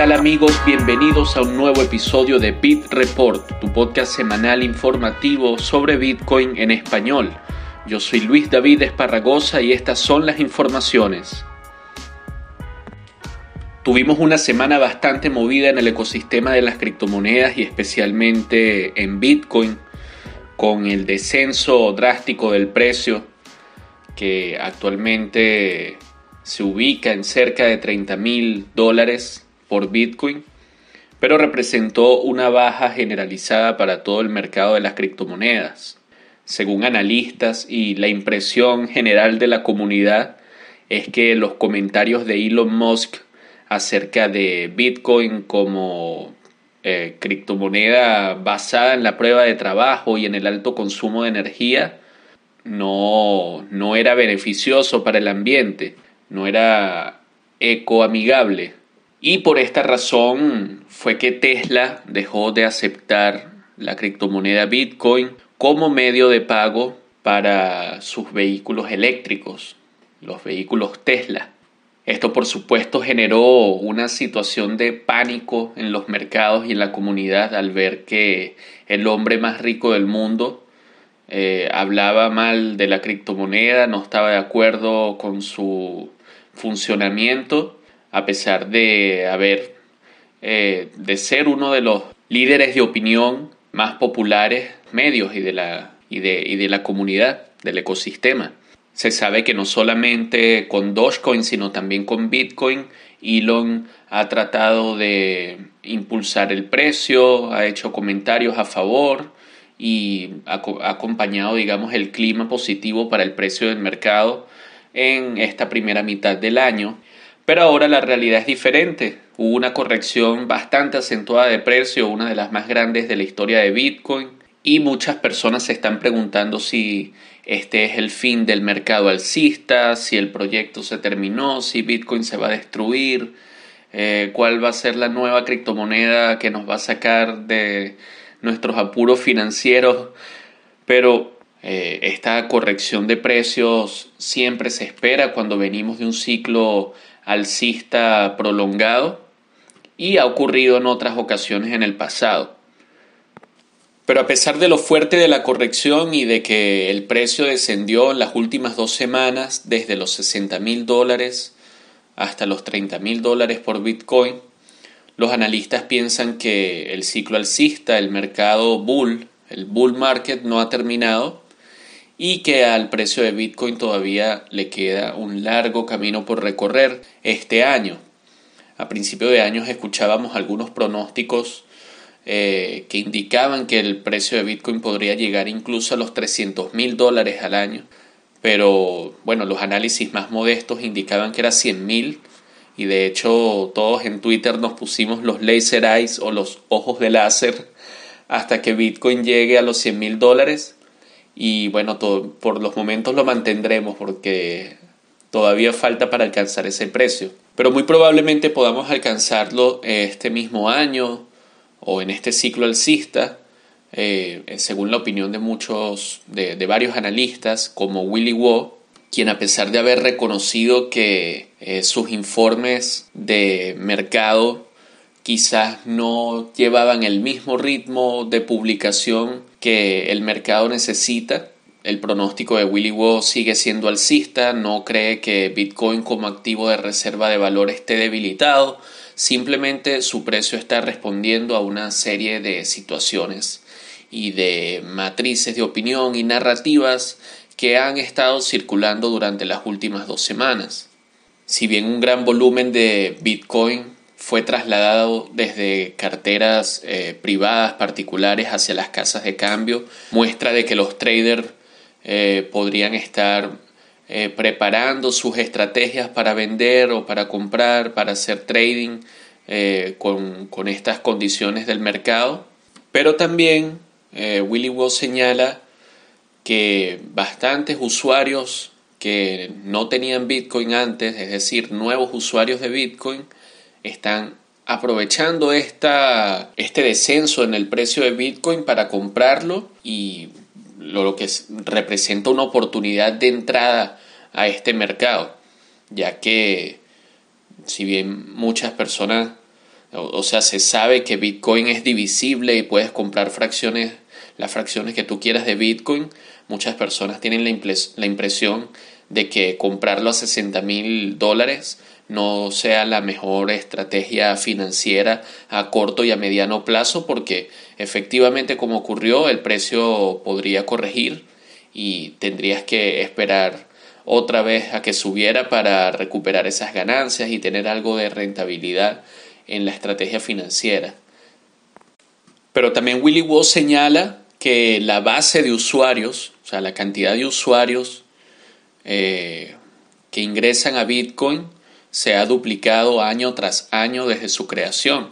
¿Qué tal amigos? Bienvenidos a un nuevo episodio de Bit Report, tu podcast semanal informativo sobre Bitcoin en español. Yo soy Luis David Esparragosa y estas son las informaciones. Tuvimos una semana bastante movida en el ecosistema de las criptomonedas y especialmente en Bitcoin, con el descenso drástico del precio que actualmente se ubica en cerca de 30 mil dólares por Bitcoin, pero representó una baja generalizada para todo el mercado de las criptomonedas. Según analistas y la impresión general de la comunidad es que los comentarios de Elon Musk acerca de Bitcoin como eh, criptomoneda basada en la prueba de trabajo y en el alto consumo de energía no, no era beneficioso para el ambiente, no era ecoamigable. Y por esta razón fue que Tesla dejó de aceptar la criptomoneda Bitcoin como medio de pago para sus vehículos eléctricos, los vehículos Tesla. Esto por supuesto generó una situación de pánico en los mercados y en la comunidad al ver que el hombre más rico del mundo eh, hablaba mal de la criptomoneda, no estaba de acuerdo con su funcionamiento, a pesar de haber, eh, de ser uno de los líderes de opinión más populares, medios y de la, y de, y de la comunidad, del ecosistema. Se sabe que no solamente con Dogecoin, sino también con Bitcoin, Elon ha tratado de impulsar el precio, ha hecho comentarios a favor y ha, acompañado, digamos, el clima positivo para el precio del mercado en esta primera mitad del año. Pero ahora la realidad es diferente. Hubo una corrección bastante acentuada de precio, una de las más grandes de la historia de Bitcoin, y muchas personas se están preguntando si este es el fin del mercado alcista, si el proyecto se terminó, si Bitcoin se va a destruir, eh, cuál va a ser la nueva criptomoneda que nos va a sacar de nuestros apuros financieros. Pero eh, esta corrección de precios siempre se espera cuando venimos de un ciclo alcista prolongado y ha ocurrido en otras ocasiones en el pasado. Pero a pesar de lo fuerte de la corrección y de que el precio descendió en las últimas dos semanas desde los 60 mil dólares hasta los 30 mil dólares por Bitcoin, los analistas piensan que el ciclo alcista, el mercado bull, el bull market no ha terminado y que al precio de Bitcoin todavía le queda un largo camino por recorrer este año. A principio de años escuchábamos algunos pronósticos eh, que indicaban que el precio de Bitcoin podría llegar incluso a los 300 mil dólares al año. Pero bueno, los análisis más modestos indicaban que era 100 mil y de hecho todos en Twitter nos pusimos los laser eyes o los ojos de láser hasta que Bitcoin llegue a los 100 mil dólares y bueno, por los momentos lo mantendremos porque todavía falta para alcanzar ese precio. Pero muy probablemente podamos alcanzarlo este mismo año o en este ciclo alcista, eh, según la opinión de muchos, de, varios analistas como Willy Wo, quien a pesar de haber reconocido que eh, sus informes de mercado quizás no llevaban el mismo ritmo de publicación que el mercado necesita. El pronóstico de Willy Wo sigue siendo alcista, no cree que Bitcoin como activo de reserva de valor esté debilitado, simplemente su precio está respondiendo a una serie de situaciones y de matrices de opinión y narrativas que han estado circulando durante las últimas dos semanas. Si bien un gran volumen de Bitcoin fue trasladado desde carteras eh, privadas particulares hacia las casas de cambio, muestra de que los traders eh, podrían estar eh, preparando sus estrategias para vender o para comprar, para hacer trading con, estas condiciones del mercado. Pero también Willy Wall señala que bastantes usuarios que no tenían Bitcoin antes, es decir, nuevos usuarios de Bitcoin, están aprovechando esta, este descenso en el precio de Bitcoin para comprarlo y lo que representa una oportunidad de entrada a este mercado, ya que si bien muchas personas o, sea, se sabe que Bitcoin es divisible y puedes comprar fracciones, las fracciones que tú quieras de Bitcoin. Muchas personas tienen la, la impresión de que comprarlo a 60 mil dólares no sea la mejor estrategia financiera a corto y a mediano plazo porque efectivamente como ocurrió el precio podría corregir y tendrías que esperar otra vez a que subiera para recuperar esas ganancias y tener algo de rentabilidad en la estrategia financiera. Pero también Willy Woo señala que la base de usuarios, o sea, la cantidad de usuarios eh, que ingresan a Bitcoin, se ha duplicado año tras año desde su creación.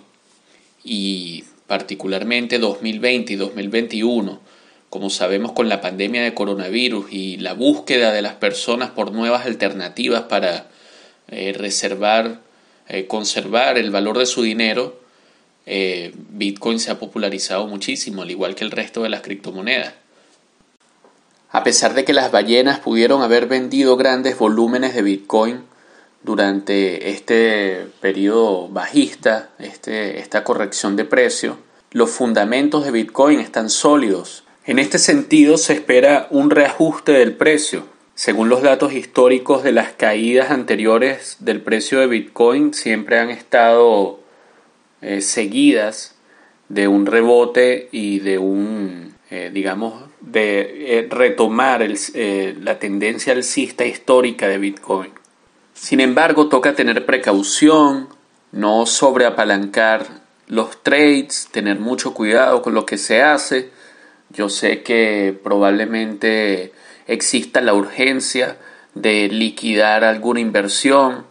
Y particularmente 2020 y 2021, como sabemos con la pandemia de coronavirus y la búsqueda de las personas por nuevas alternativas para eh, reservar, eh, conservar el valor de su dinero, eh, Bitcoin se ha popularizado muchísimo, al igual que el resto de las criptomonedas. A pesar de que las ballenas pudieron haber vendido grandes volúmenes de Bitcoin durante este periodo bajista, este, esta corrección de precio, los fundamentos de Bitcoin están sólidos. En este sentido, se espera un reajuste del precio. Según los datos históricos de las caídas anteriores del precio de Bitcoin, siempre han estado eh, seguidas de un rebote y de un, eh, digamos, de eh, retomar la tendencia alcista histórica de Bitcoin. Sin embargo, toca tener precaución, no sobreapalancar los trades, tener mucho cuidado con lo que se hace. Yo sé que probablemente exista la urgencia de liquidar alguna inversión,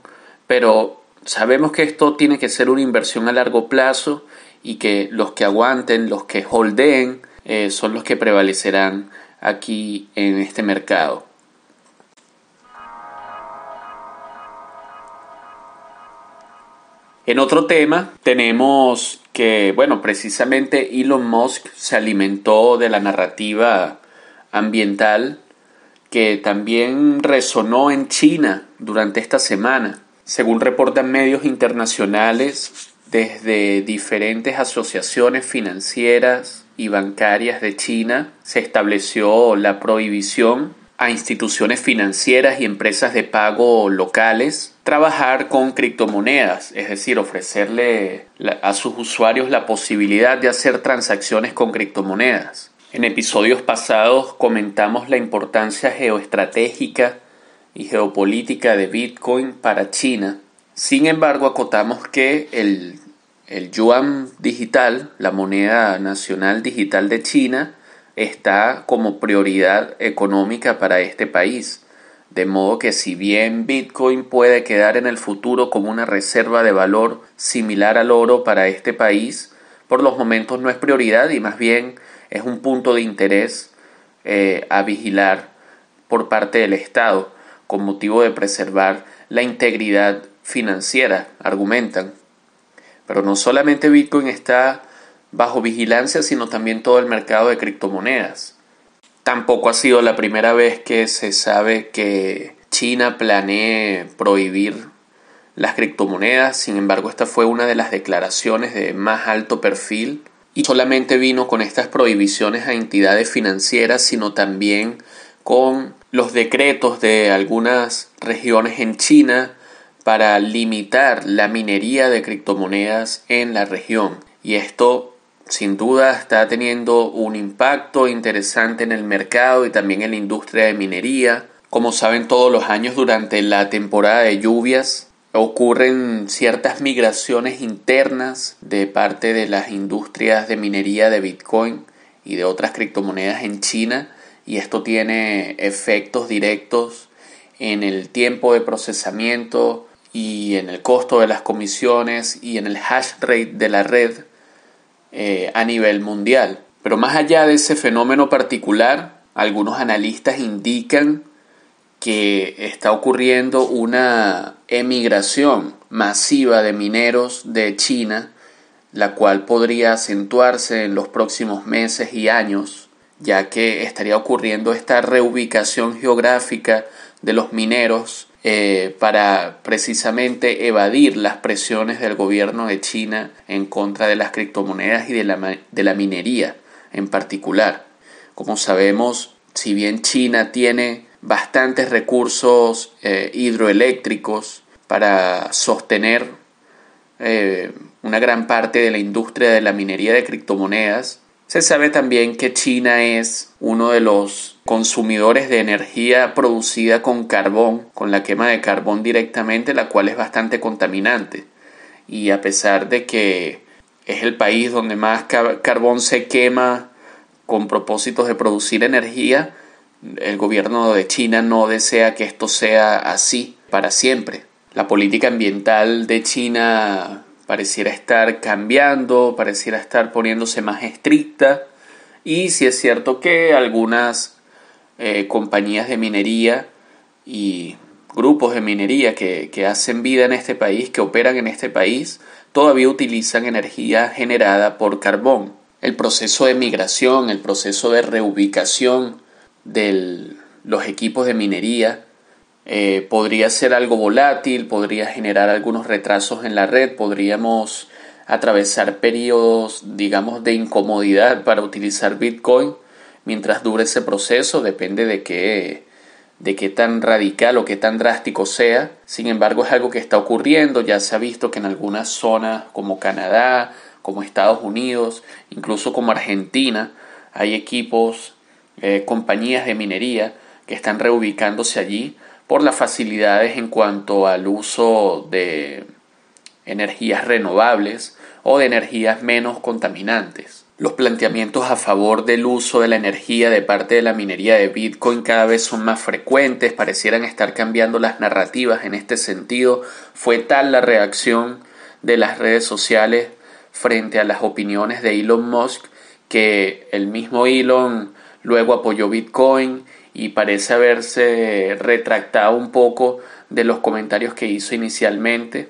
pero sabemos que esto tiene que ser una inversión a largo plazo y que los que aguanten, los que holdeen, eh, son los que prevalecerán aquí en este mercado. En otro tema tenemos que, bueno, precisamente Elon Musk se alimentó de la narrativa ambiental que también resonó en China durante esta semana. Según reportan medios internacionales, desde diferentes asociaciones financieras y bancarias de China se estableció la prohibición a instituciones financieras y empresas de pago locales trabajar con criptomonedas, es decir, ofrecerle a sus usuarios la posibilidad de hacer transacciones con criptomonedas. En episodios pasados comentamos la importancia geoestratégica y geopolítica de Bitcoin para China. Sin embargo, acotamos que el, el yuan digital, la moneda nacional digital de China, está como prioridad económica para este país. De modo que si bien Bitcoin puede quedar en el futuro como una reserva de valor similar al oro para este país, por los momentos no es prioridad y más bien es un punto de interés eh, a vigilar por parte del Estado con motivo de preservar la integridad financiera, argumentan. Pero no solamente Bitcoin está bajo vigilancia, sino también todo el mercado de criptomonedas. Tampoco ha sido la primera vez que se sabe que China planee prohibir las criptomonedas, sin embargo esta fue una de las declaraciones de más alto perfil y solamente vino con estas prohibiciones a entidades financieras, sino también con los decretos de algunas regiones en China para limitar la minería de criptomonedas en la región. Y esto sin duda está teniendo un impacto interesante en el mercado y también en la industria de minería. Como saben todos los años durante la temporada de lluvias ocurren ciertas migraciones internas de parte de las industrias de minería de Bitcoin y de otras criptomonedas en China y esto tiene efectos directos en el tiempo de procesamiento y en el costo de las comisiones y en el hash rate de la red eh, a nivel mundial. Pero más allá de ese fenómeno particular, algunos analistas indican que está ocurriendo una emigración masiva de mineros de China, la cual podría acentuarse en los próximos meses y años, ya que estaría ocurriendo esta reubicación geográfica de los mineros eh, para precisamente evadir las presiones del gobierno de China en contra de las criptomonedas y de la, minería en particular. Como sabemos, si bien China tiene bastantes recursos eh, hidroeléctricos para sostener eh, una gran parte de la industria de la minería de criptomonedas, se sabe también que China es uno de los consumidores de energía producida con carbón, con la quema de carbón directamente, la cual es bastante contaminante. Y a pesar de que es el país donde más carbón se quema con propósitos de producir energía, el gobierno de China no desea que esto sea así para siempre. La política ambiental de China pareciera estar cambiando, pareciera estar poniéndose más estricta y si es cierto que algunas eh, compañías de minería y grupos de minería que, que hacen vida en este país, que operan en este país, todavía utilizan energía generada por carbón. El proceso de migración, el proceso de reubicación de los equipos de minería eh, podría ser algo volátil, podría generar algunos retrasos en la red, podríamos atravesar periodos, digamos, de incomodidad para utilizar Bitcoin mientras dure ese proceso, depende de qué, de qué tan radical o qué tan drástico sea. Sin embargo, es algo que está ocurriendo, ya se ha visto que en algunas zonas como Canadá, como Estados Unidos, incluso como Argentina, hay equipos, eh, compañías de minería que están reubicándose allí por las facilidades en cuanto al uso de energías renovables o de energías menos contaminantes. Los planteamientos a favor del uso de la energía de parte de la minería de Bitcoin cada vez son más frecuentes, parecieran estar cambiando las narrativas en este sentido. Fue tal la reacción de las redes sociales frente a las opiniones de Elon Musk que el mismo Elon luego apoyó Bitcoin y parece haberse retractado un poco de los comentarios que hizo inicialmente.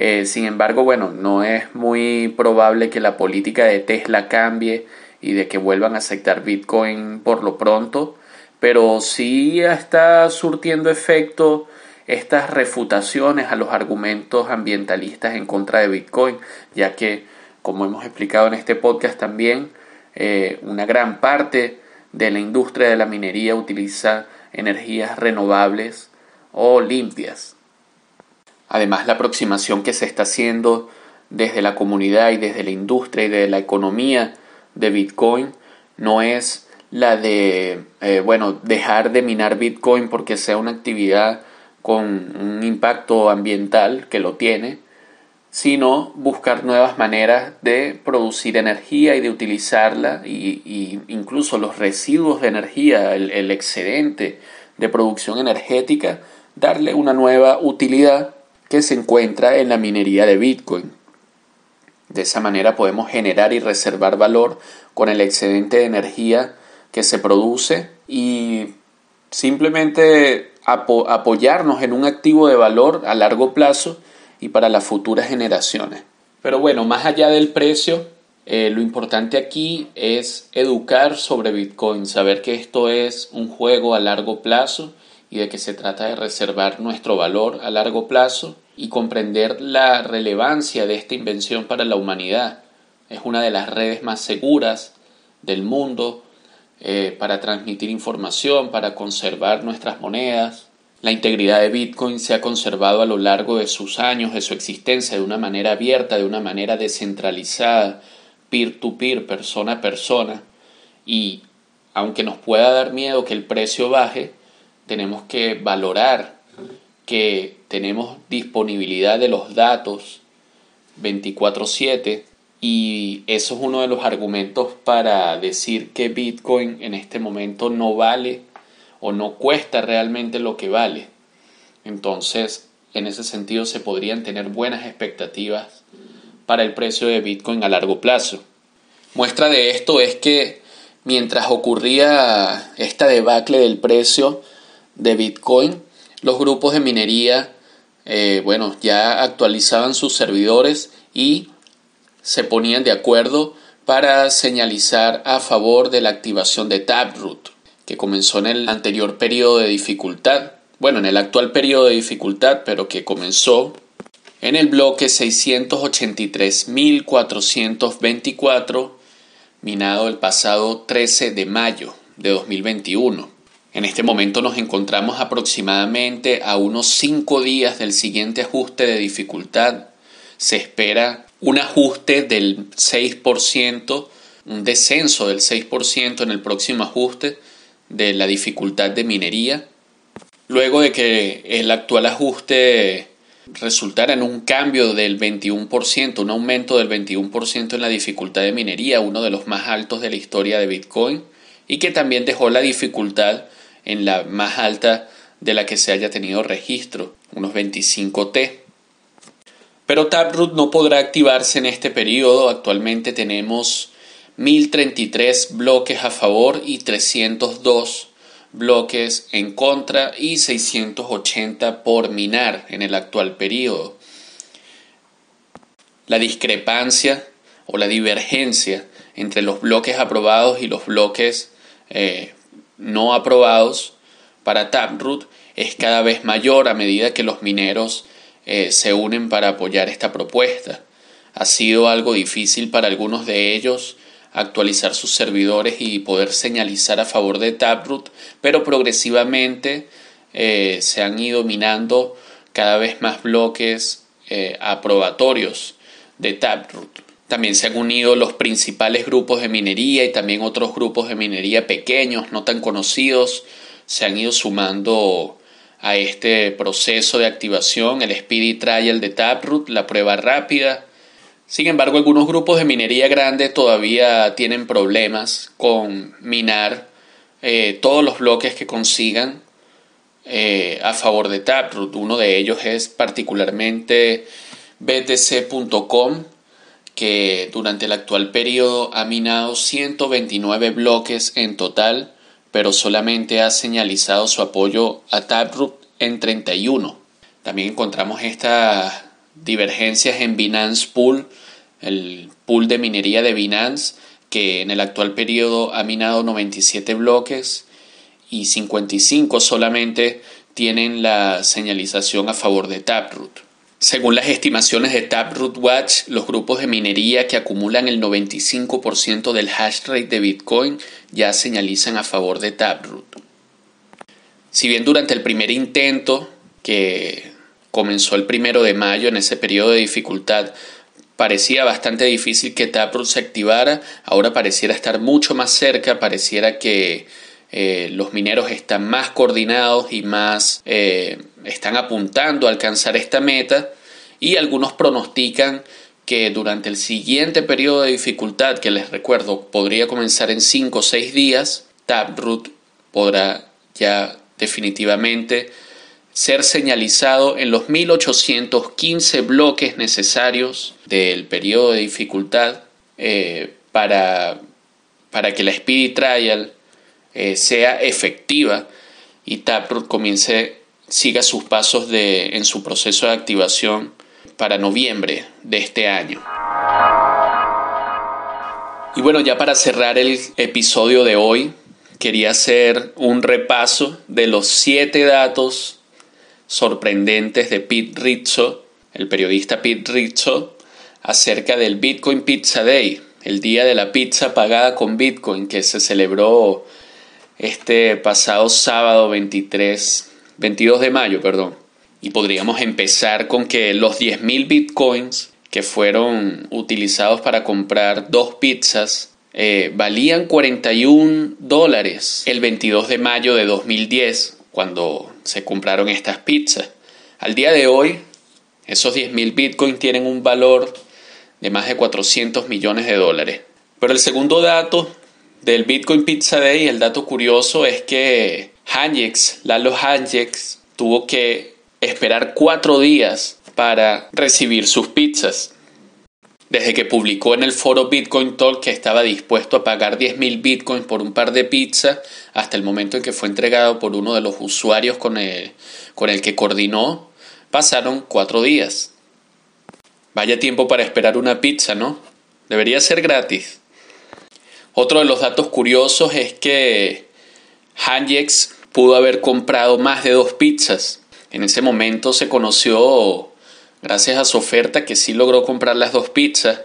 Eh, sin embargo, bueno, no es muy probable que la política de Tesla cambie y de que vuelvan a aceptar Bitcoin por lo pronto, pero sí está surtiendo efecto estas refutaciones a los argumentos ambientalistas en contra de Bitcoin, ya que, como hemos explicado en este podcast también, eh, una gran parte de la industria de la minería utiliza energías renovables o limpias. Además, la aproximación que se está haciendo desde la comunidad y desde la industria y de la economía de Bitcoin no es la de, eh, bueno, dejar de minar Bitcoin porque sea una actividad con un impacto ambiental que lo tiene, sino buscar nuevas maneras de producir energía y de utilizarla y, incluso los residuos de energía, el, excedente de producción energética, darle una nueva utilidad que se encuentra en la minería de Bitcoin. De esa manera podemos generar y reservar valor con el excedente de energía que se produce y simplemente apoyarnos en un activo de valor a largo plazo y para las futuras generaciones. Pero bueno, más allá del precio, eh, lo importante aquí es educar sobre Bitcoin, saber que esto es un juego a largo plazo y de que se trata de reservar nuestro valor a largo plazo y comprender la relevancia de esta invención para la humanidad. Es una de las redes más seguras del mundo eh, para transmitir información, para conservar nuestras monedas, la integridad de Bitcoin se ha conservado a lo largo de sus años de su existencia de una manera abierta, de una manera descentralizada, peer-to-peer, persona a persona. Y aunque nos pueda dar miedo que el precio baje, tenemos que valorar que tenemos disponibilidad de los datos 24/7 y eso es uno de los argumentos para decir que Bitcoin en este momento no vale o no cuesta realmente lo que vale. Entonces, en ese sentido se podrían tener buenas expectativas para el precio de Bitcoin a largo plazo. Muestra de esto es que mientras ocurría esta debacle del precio de Bitcoin, los grupos de minería, eh, bueno, ya actualizaban sus servidores y se ponían de acuerdo para señalizar a favor de la activación de Taproot que comenzó en el anterior periodo de dificultad bueno, en el actual periodo de dificultad, pero que comenzó en el bloque 683.424, minado el pasado 13 de mayo de 2021. En este momento nos encontramos aproximadamente a unos 5 días del siguiente ajuste de dificultad. Se espera un ajuste del 6%, un descenso del 6% en el próximo ajuste de la dificultad de minería. Luego de que el actual ajuste resultara en un cambio del 21%, un aumento del 21% en la dificultad de minería, uno de los más altos de la historia de Bitcoin, y que también dejó la dificultad en la más alta de la que se haya tenido registro, unos 25T. Pero Taproot no podrá activarse en este periodo. Actualmente tenemos 1033 bloques a favor y 302 bloques en contra y 680 por minar en el actual periodo. La discrepancia o la divergencia entre los bloques aprobados y los bloques eh, no aprobados para Taproot es cada vez mayor a medida que los mineros eh, se unen para apoyar esta propuesta. Ha sido algo difícil para algunos de ellos actualizar sus servidores y poder señalizar a favor de Taproot, pero progresivamente eh, se han ido minando cada vez más bloques eh, aprobatorios de Taproot. También se han unido los principales grupos de minería y también otros grupos de minería pequeños, no tan conocidos, se han ido sumando a este proceso de activación, el Speedy Trial de Taproot, la prueba rápida. Sin embargo, algunos grupos de minería grande todavía tienen problemas con minar eh, todos los bloques que consigan eh, a favor de Taproot. Uno de ellos es particularmente btc.com que durante el actual periodo ha minado 129 bloques en total, pero solamente ha señalizado su apoyo a Taproot en 31. También encontramos estas divergencias en Binance Pool, el pool de minería de Binance, que en el actual periodo ha minado 97 bloques y 55 solamente tienen la señalización a favor de Taproot. Según las estimaciones de Taproot Watch, los grupos de minería que acumulan el 95% del hash rate de Bitcoin ya señalizan a favor de Taproot. Si bien durante el primer intento, que comenzó el primero de mayo en ese periodo de dificultad, parecía bastante difícil que Taproot se activara, ahora pareciera estar mucho más cerca, pareciera que eh, los mineros están más coordinados y más eh, están apuntando a alcanzar esta meta y algunos pronostican que durante el siguiente periodo de dificultad, que les recuerdo podría comenzar en 5 o 6 días, Taproot podrá ya definitivamente ser señalizado en los 1815 bloques necesarios del periodo de dificultad eh, para, para que la Speedy Trial eh, sea efectiva y Taproot comience, siga sus pasos de, en su proceso de activación para noviembre de este año. Y bueno, ya para cerrar el episodio de hoy, quería hacer un repaso de los siete datos sorprendentes de Pete Rizzo, el periodista Pete Rizzo, acerca del Bitcoin Pizza Day, el día de la pizza pagada con Bitcoin que se celebró este pasado sábado 23, 22 de mayo, perdón. Y podríamos empezar con que los 10.000 bitcoins que fueron utilizados para comprar dos pizzas eh, valían 41 dólares el 22 de mayo de 2010 cuando se compraron estas pizzas. Al día de hoy, esos 10.000 bitcoins tienen un valor de más de 400 millones de dólares. Pero el segundo dato del Bitcoin Pizza Day, el dato curioso es que Hanjex, Lalo Hanjex, tuvo que esperar cuatro días para recibir sus pizzas. Desde que publicó en el foro Bitcoin Talk que estaba dispuesto a pagar 10.000 bitcoins por un par de pizzas, hasta el momento en que fue entregado por uno de los usuarios con el, con el que coordinó, pasaron cuatro días. Vaya tiempo para esperar una pizza, ¿no? Debería ser gratis. Otro de los datos curiosos es que Hanjex pudo haber comprado más de dos pizzas. En ese momento se conoció, gracias a su oferta, que sí logró comprar las dos pizzas,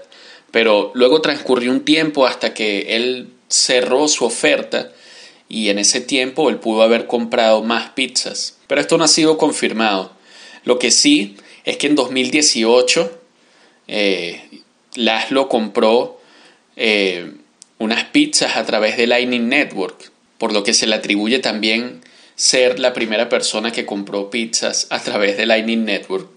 pero luego transcurrió un tiempo hasta que él cerró su oferta y en ese tiempo él pudo haber comprado más pizzas. Pero esto no ha sido confirmado. Lo que sí es que en 2018 eh, Laszlo compró eh, unas pizzas a través de Lightning Network, por lo que se le atribuye también ser la primera persona que compró pizzas a través de Lightning Network.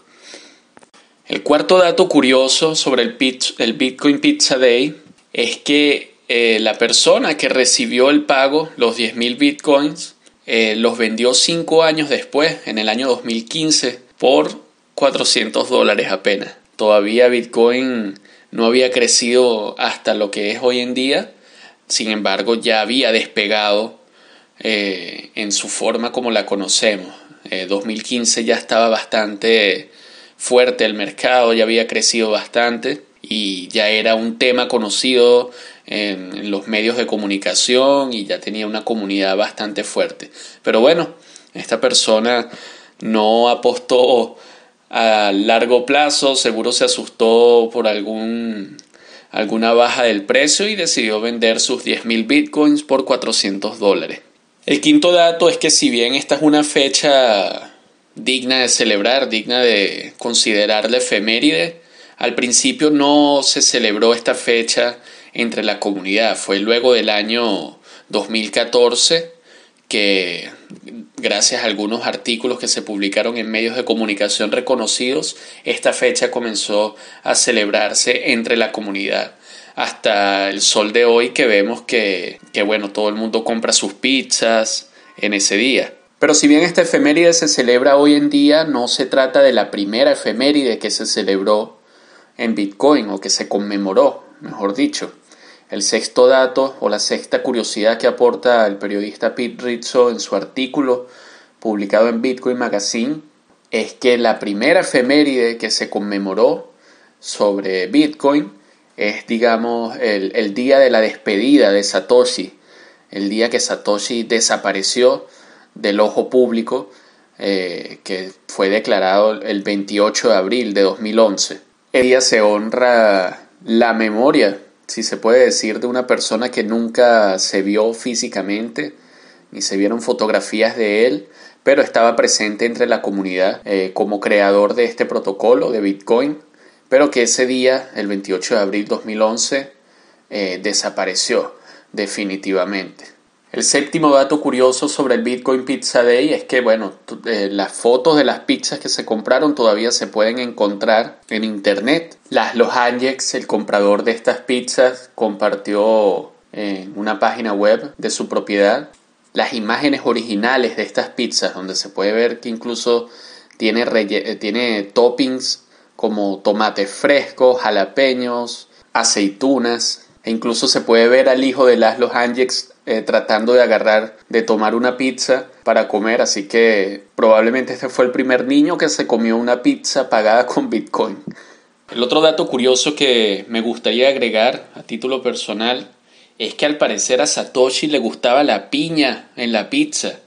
El cuarto dato curioso sobre el, Bitcoin Pizza Day es que eh, la persona que recibió el pago, los 10.000 bitcoins, eh, los vendió cinco años después, en el año 2015, por 400 dólares apenas. Todavía Bitcoin no había crecido hasta lo que es hoy en día, sin embargo ya había despegado eh, en su forma como la conocemos. 2015 ya estaba bastante fuerte el mercado, ya había crecido bastante y ya era un tema conocido en, los medios de comunicación y ya tenía una comunidad bastante fuerte. Pero bueno, esta persona no apostó a largo plazo, seguro se asustó por algún, alguna baja del precio y decidió vender sus 10.000 bitcoins por 400 dólares. El quinto dato es que si bien esta es una fecha digna de celebrar, digna de considerar la efeméride, al principio no se celebró esta fecha entre la comunidad. Fue luego del año 2014 que, gracias a algunos artículos que se publicaron en medios de comunicación reconocidos, esta fecha comenzó a celebrarse entre la comunidad. Hasta el sol de hoy que vemos que, que bueno, todo el mundo compra sus pizzas en ese día. Pero si bien esta efeméride se celebra hoy en día, no se trata de la primera efeméride que se celebró en Bitcoin o que se conmemoró, mejor dicho. El sexto dato o la sexta curiosidad que aporta el periodista Pete Rizzo en su artículo publicado en Bitcoin Magazine es que la primera efeméride que se conmemoró sobre Bitcoin es, digamos, el, día de la despedida de Satoshi, el día que Satoshi desapareció del ojo público, eh, que fue declarado el 28 de abril de 2011. El día se honra la memoria si se puede decir, de una persona que nunca se vio físicamente, ni se vieron fotografías de él, pero estaba presente entre la comunidad eh, como creador de este protocolo de Bitcoin, pero que ese día, el 28 de abril de 2011, eh, desapareció definitivamente. El séptimo dato curioso sobre el Bitcoin Pizza Day es que, bueno, eh, las fotos de las pizzas que se compraron todavía se pueden encontrar en internet. Las Los Angex, el comprador de estas pizzas, compartió en una página web de su propiedad las imágenes originales de estas pizzas, donde se puede ver que incluso tiene, eh, tiene toppings como tomates frescos, jalapeños, aceitunas, e incluso se puede ver al hijo de Laszlo Angex eh, tratando de agarrar, de tomar una pizza para comer, así que probablemente este fue el primer niño que se comió una pizza pagada con Bitcoin. El otro dato curioso que me gustaría agregar a título personal es que al parecer a Satoshi le gustaba la piña en la pizza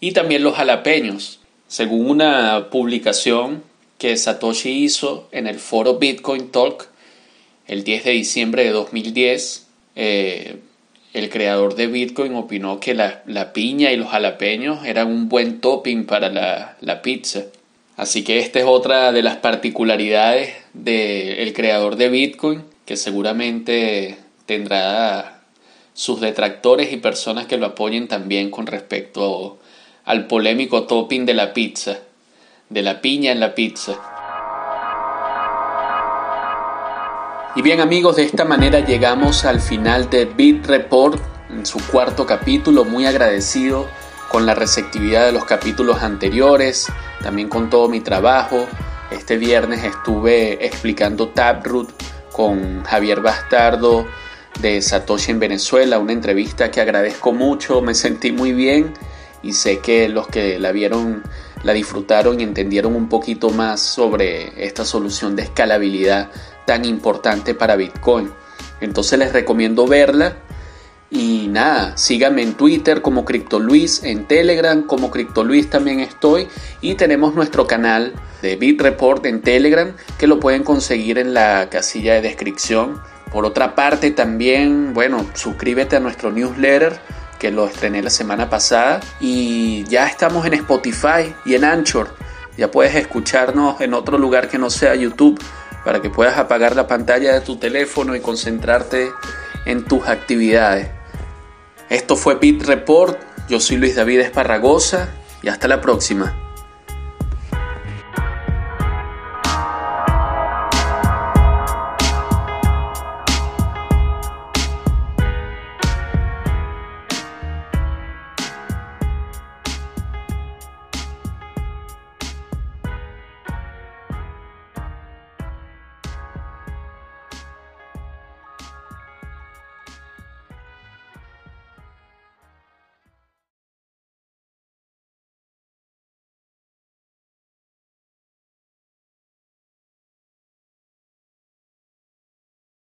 y también los jalapeños. Según una publicación que Satoshi hizo en el foro Bitcoin Talk, el 10 de diciembre de 2010, eh, el creador de Bitcoin opinó que la, piña y los jalapeños eran un buen topping para la, pizza. Así que esta es otra de las particularidades del creador de Bitcoin, que seguramente tendrá sus detractores y personas que lo apoyen también con respecto al polémico topping de la pizza, de la piña en la pizza. Y bien amigos, de esta manera llegamos al final de Bit Report, en su cuarto capítulo, muy agradecido con la receptividad de los capítulos anteriores, también con todo mi trabajo. Este viernes estuve explicando Taproot con Javier Bastardo de Satoshi en Venezuela, una entrevista que agradezco mucho, me sentí muy bien y sé que los que la vieron la disfrutaron y entendieron un poquito más sobre esta solución de escalabilidad tan importante para Bitcoin. Entonces les recomiendo verla. Y nada, síganme en Twitter como CryptoLuis, en Telegram como CryptoLuis también estoy. Y tenemos nuestro canal de BitReport en Telegram que lo pueden conseguir en la casilla de descripción. Por otra parte también, bueno, suscríbete a nuestro newsletter que lo estrené la semana pasada. Y ya estamos en Spotify y en Anchor. Ya puedes escucharnos en otro lugar que no sea YouTube para que puedas apagar la pantalla de tu teléfono y concentrarte en tus actividades. Esto fue Pit Report, yo soy Luis David Esparragosa y hasta la próxima.